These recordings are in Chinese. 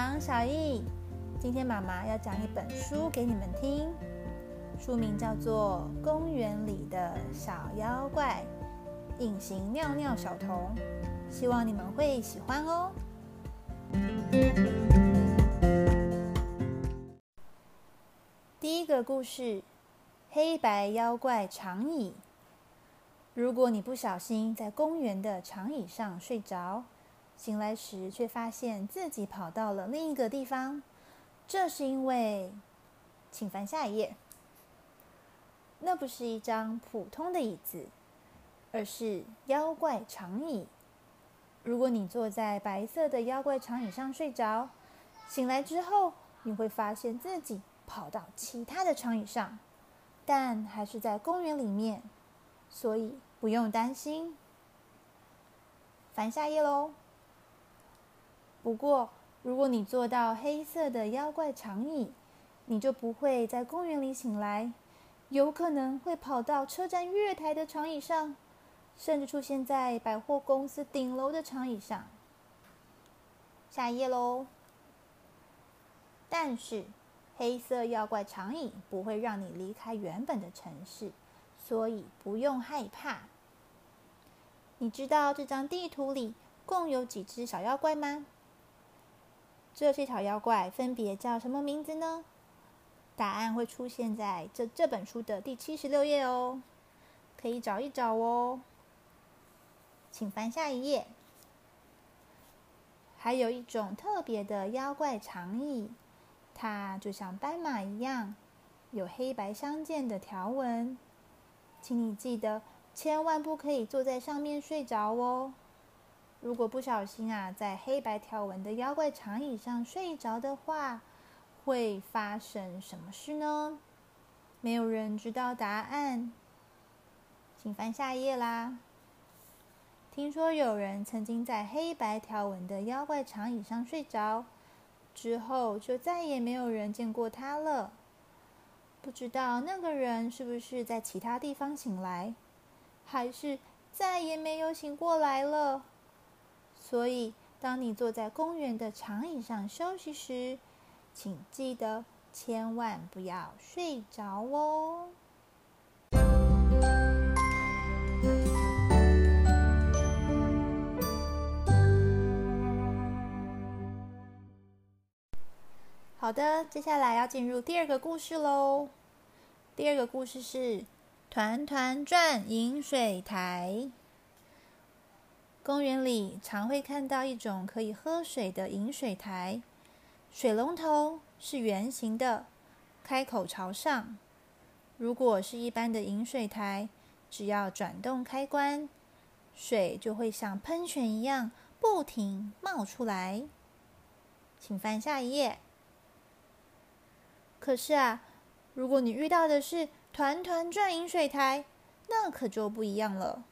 长、小易，今天妈妈要讲一本书给你们听，书名叫做《公园里的小妖怪——隐形尿尿小童》，希望你们会喜欢哦。第一个故事：黑白妖怪长椅。如果你不小心在公园的长椅上睡着，醒来时却发现自己跑到了另一个地方，这是因为，请翻下一页。那不是一张普通的椅子，而是妖怪长椅。如果你坐在白色的妖怪长椅上睡着，醒来之后，你会发现自己跑到其他的长椅上，但还是在公园里面，所以不用担心。翻下页喽。不过，如果你坐到黑色的妖怪长椅，你就不会在公园里醒来，有可能会跑到车站月台的长椅上，甚至出现在百货公司顶楼的长椅上。下一页喽。但是，黑色妖怪长椅不会让你离开原本的城市，所以不用害怕。你知道这张地图里共有几只小妖怪吗？这些小妖怪分别叫什么名字呢？答案会出现在这这本书的第七十六页哦，可以找一找哦。请翻下一页。还有一种特别的妖怪长椅，它就像斑马一样，有黑白相间的条纹。请你记得，千万不可以坐在上面睡着哦。如果不小心啊，在黑白条纹的妖怪长椅上睡着的话，会发生什么事呢？没有人知道答案，请翻下一页啦。听说有人曾经在黑白条纹的妖怪长椅上睡着，之后就再也没有人见过他了。不知道那个人是不是在其他地方醒来，还是再也没有醒过来了？所以，当你坐在公园的长椅上休息时，请记得千万不要睡着哦。好的，接下来要进入第二个故事喽。第二个故事是《团团转饮水台》。公园里常会看到一种可以喝水的饮水台，水龙头是圆形的，开口朝上。如果是一般的饮水台，只要转动开关，水就会像喷泉一样不停冒出来。请翻下一页。可是啊，如果你遇到的是团团转饮水台，那可就不一样了。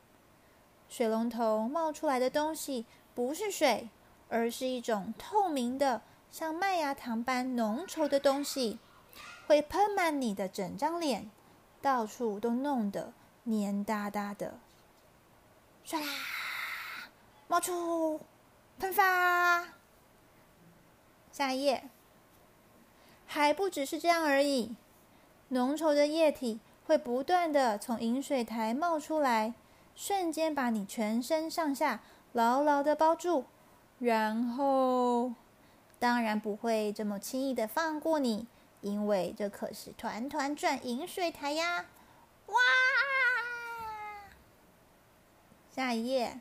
水龙头冒出来的东西不是水，而是一种透明的、像麦芽糖般浓稠的东西，会喷满你的整张脸，到处都弄得黏哒哒的。唰啦，冒出，喷发。下一页，还不只是这样而已，浓稠的液体会不断的从饮水台冒出来。瞬间把你全身上下牢牢的包住，然后当然不会这么轻易的放过你，因为这可是团团转饮水台呀！哇！下一页，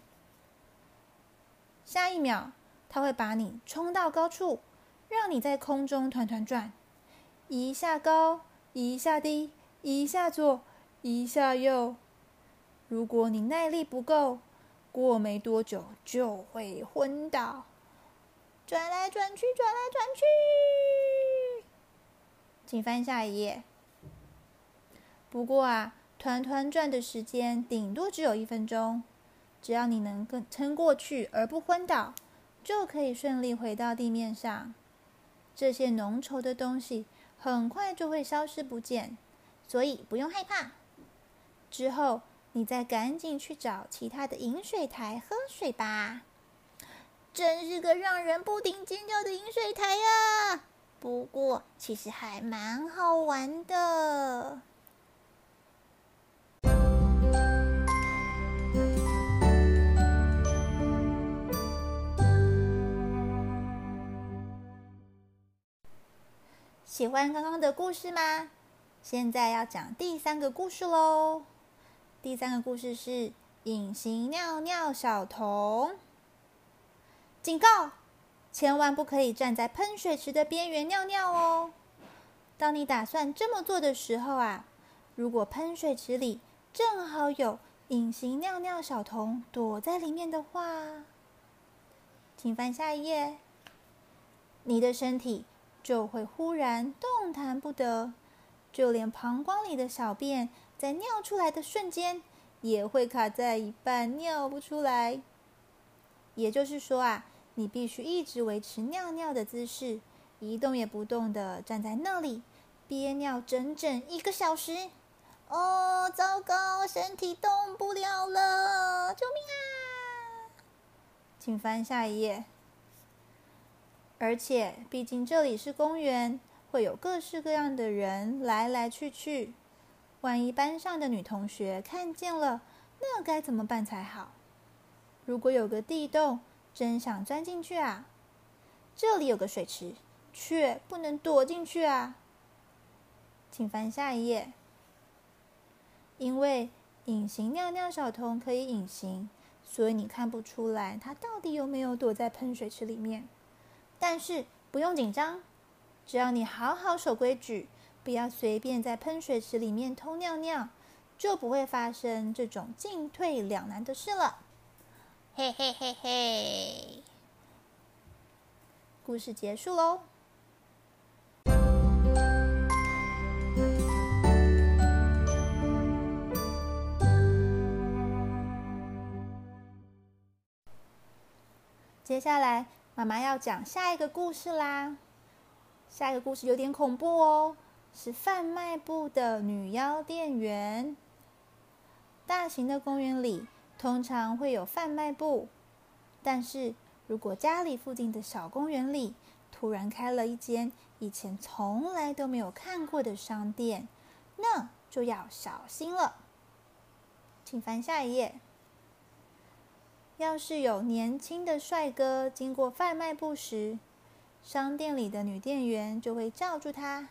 下一秒，它会把你冲到高处，让你在空中团团转，一下高，一下低，一下左，一下右。如果你耐力不够，过没多久就会昏倒。转来转去，转来转去，请翻下一页。不过啊，团团转的时间顶多只有一分钟，只要你能跟撑过去而不昏倒，就可以顺利回到地面上。这些浓稠的东西很快就会消失不见，所以不用害怕。之后。你再赶紧去找其他的饮水台喝水吧。真是个让人不停尖叫的饮水台啊！不过，其实还蛮好玩的。喜欢刚刚的故事吗？现在要讲第三个故事喽。第三个故事是隐形尿尿小童。警告！千万不可以站在喷水池的边缘尿尿哦。当你打算这么做的时候啊，如果喷水池里正好有隐形尿尿小童躲在里面的话，请翻下一页。你的身体就会忽然动弹不得，就连膀胱里的小便在尿出来的瞬间也会卡在一半，尿不出来。也就是说啊。你必须一直维持尿尿的姿势，一动也不动的站在那里，憋尿整整一个小时。哦，糟糕，身体动不了了，救命啊！请翻下一页。而且，毕竟这里是公园，会有各式各样的人来来去去。万一班上的女同学看见了，那该怎么办才好？如果有个地洞。真想钻进去啊！这里有个水池，却不能躲进去啊！请翻下一页。因为隐形尿尿小童可以隐形，所以你看不出来他到底有没有躲在喷水池里面。但是不用紧张，只要你好好守规矩，不要随便在喷水池里面偷尿尿，就不会发生这种进退两难的事了。嘿嘿嘿嘿，故事结束喽。接下来，妈妈要讲下一个故事啦。下一个故事有点恐怖哦，是贩卖部的女妖店员。大型的公园里。通常会有贩卖部，但是如果家里附近的小公园里突然开了一间以前从来都没有看过的商店，那就要小心了。请翻下一页。要是有年轻的帅哥经过贩卖部时，商店里的女店员就会叫住他：“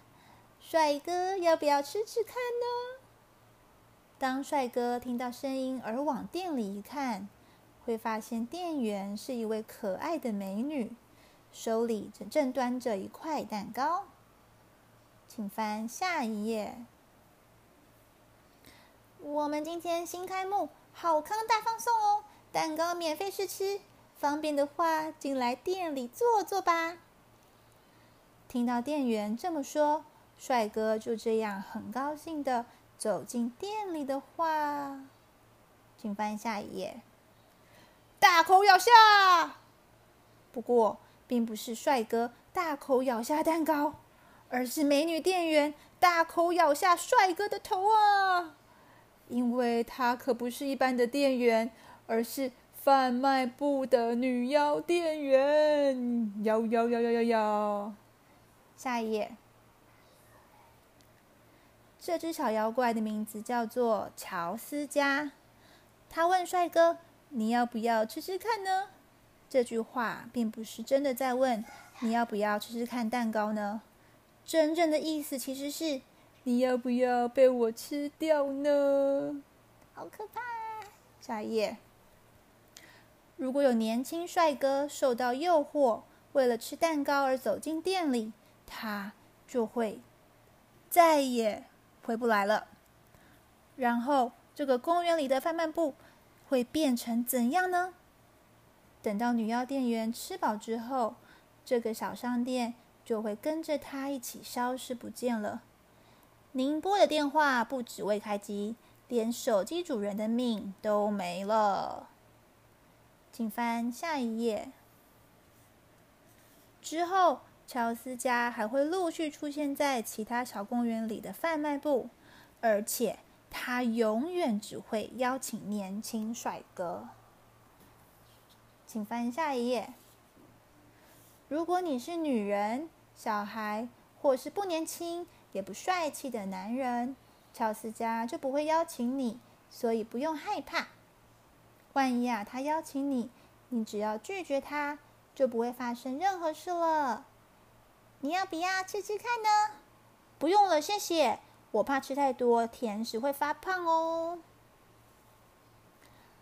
帅哥，要不要吃吃看呢？”当帅哥听到声音而往店里一看，会发现店员是一位可爱的美女，手里正端着一块蛋糕。请翻下一页。我们今天新开幕，好康大放送哦！蛋糕免费试吃，方便的话进来店里坐坐吧。听到店员这么说，帅哥就这样很高兴的。走进店里的话，请翻下一页。大口咬下，不过并不是帅哥大口咬下蛋糕，而是美女店员大口咬下帅哥的头啊！因为她可不是一般的店员，而是贩卖部的女妖店员。咬咬咬咬咬咬，下一页。这只小妖怪的名字叫做乔斯加。他问帅哥：“你要不要吃吃看呢？”这句话并不是真的在问你要不要吃吃看蛋糕呢，真正的意思其实是你要不要被我吃掉呢？好可怕！下一页。如果有年轻帅哥受到诱惑，为了吃蛋糕而走进店里，他就会再也。回不来了。然后，这个公园里的贩卖部会变成怎样呢？等到女妖店员吃饱之后，这个小商店就会跟着他一起消失不见了。您拨的电话不止未开机，连手机主人的命都没了。请翻下一页。之后。乔斯家还会陆续出现在其他小公园里的贩卖部，而且他永远只会邀请年轻帅哥。请翻下一页。如果你是女人、小孩，或是不年轻也不帅气的男人，乔斯家就不会邀请你，所以不用害怕。万一啊，他邀请你，你只要拒绝他，就不会发生任何事了。你要不要吃吃看呢？不用了，谢谢。我怕吃太多甜食会发胖哦。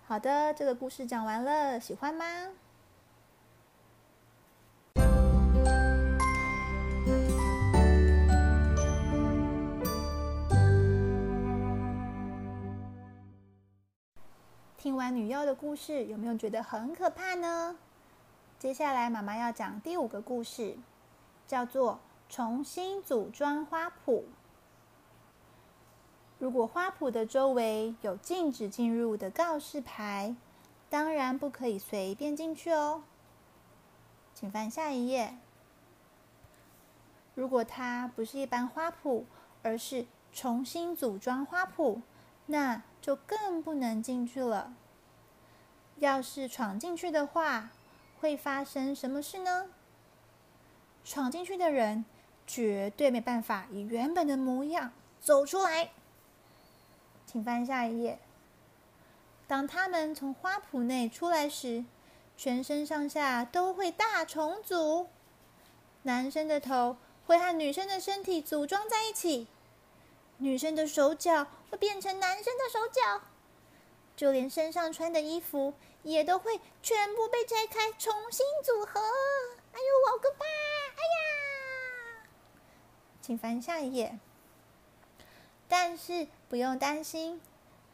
好的，这个故事讲完了，喜欢吗？听完女妖的故事，有没有觉得很可怕呢？接下来妈妈要讲第五个故事，叫做“重新组装花圃”。如果花圃的周围有禁止进入的告示牌，当然不可以随便进去哦。请翻下一页。如果它不是一般花圃，而是重新组装花圃，那就更不能进去了。要是闯进去的话，会发生什么事呢？闯进去的人绝对没办法以原本的模样走出来。请翻下一页。当他们从花圃内出来时，全身上下都会大重组。男生的头会和女生的身体组装在一起，女生的手脚会变成男生的手脚，就连身上穿的衣服也都会全部被拆开，重新组合。哎呦，好可怕！请翻下一页。但是不用担心，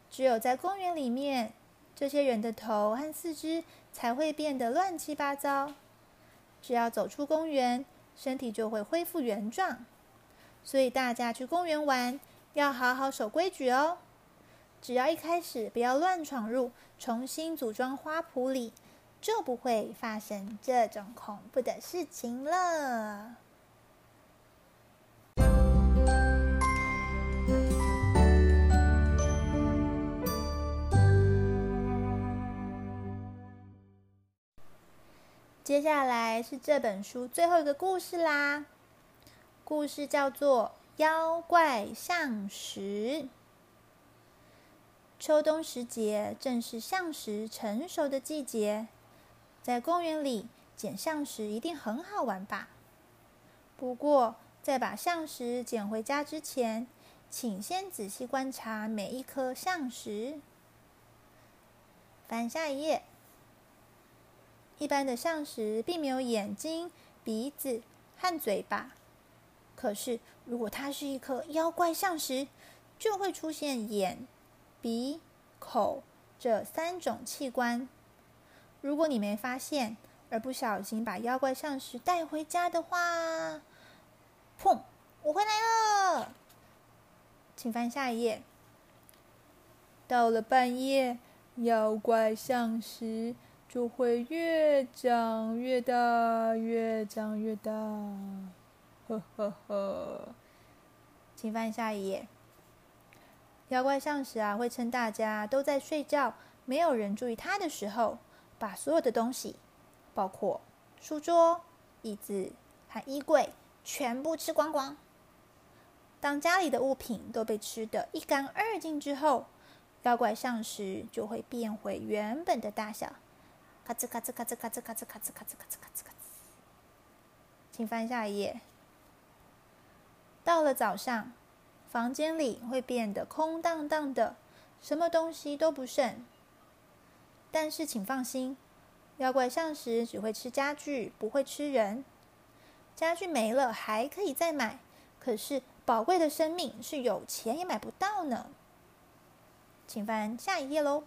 只有在公园里面，这些人的头和四肢才会变得乱七八糟。只要走出公园，身体就会恢复原状。所以大家去公园玩，要好好守规矩哦。只要一开始不要乱闯入重新组装花圃里，就不会发生这种恐怖的事情了。接下来是这本书最后一个故事啦。故事叫做《妖怪象石》。秋冬时节正是象石成熟的季节，在公园里捡象石一定很好玩吧？不过，在把象石捡回家之前，请先仔细观察每一颗象石。翻下一页。一般的象石并没有眼睛、鼻子和嘴巴，可是如果它是一颗妖怪象石，就会出现眼、鼻、口这三种器官。如果你没发现，而不小心把妖怪象石带回家的话，砰！我回来了，请翻下一页。到了半夜，妖怪象石。就会越长越大，越长越大，呵呵呵。请翻下一页。妖怪象石啊，会趁大家都在睡觉，没有人注意它的时候，把所有的东西，包括书桌、椅子和衣柜，全部吃光光。当家里的物品都被吃得一干二净之后，妖怪象石就会变回原本的大小。咔吱咔吱咔吱咔吱咔吱咔吱咔吱咔吱咔吱，请翻下一页。到了早上，房间里会变得空荡荡的，什么东西都不剩。但是请放心，妖怪上时只会吃家具，不会吃人。家具没了还可以再买，可是宝贵的生命是有钱也买不到呢。请翻下一页喽。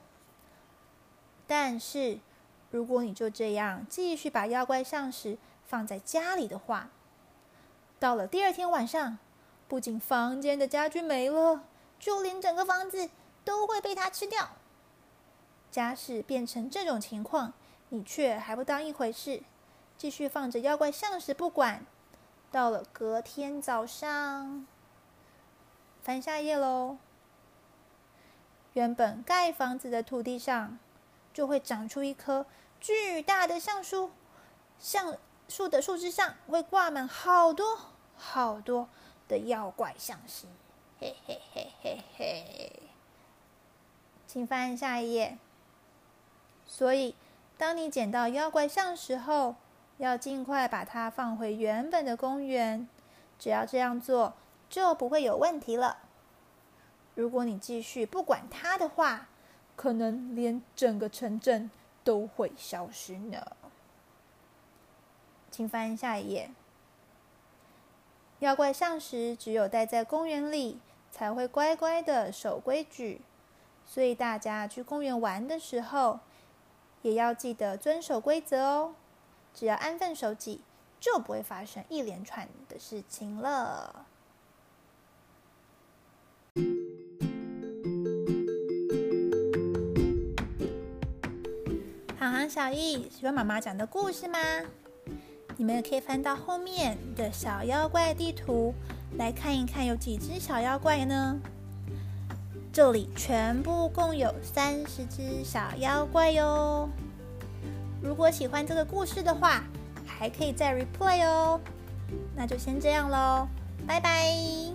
但是。如果你就这样继续把妖怪象石放在家里的话，到了第二天晚上，不仅房间的家具没了，就连整个房子都会被它吃掉。家事变成这种情况，你却还不当一回事，继续放着妖怪象石不管。到了隔天早上，翻下页喽，原本盖房子的土地上就会长出一棵。巨大的橡树，橡树的树枝上会挂满好多好多的妖怪象石，嘿嘿嘿嘿嘿。请翻下一页。所以，当你捡到妖怪象石后，要尽快把它放回原本的公园。只要这样做，就不会有问题了。如果你继续不管它的话，可能连整个城镇都会消失呢。请翻下一页。妖怪象石只有待在公园里，才会乖乖的守规矩。所以大家去公园玩的时候，也要记得遵守规则哦。只要安分守己，就不会发生一连串的事情了。小艺，喜欢妈妈讲的故事吗？你们可以翻到后面的小妖怪地图来看一看，有几只小妖怪呢？这里全部共有三十只小妖怪哟。如果喜欢这个故事的话，还可以再 replay 哦。那就先这样喽，拜拜。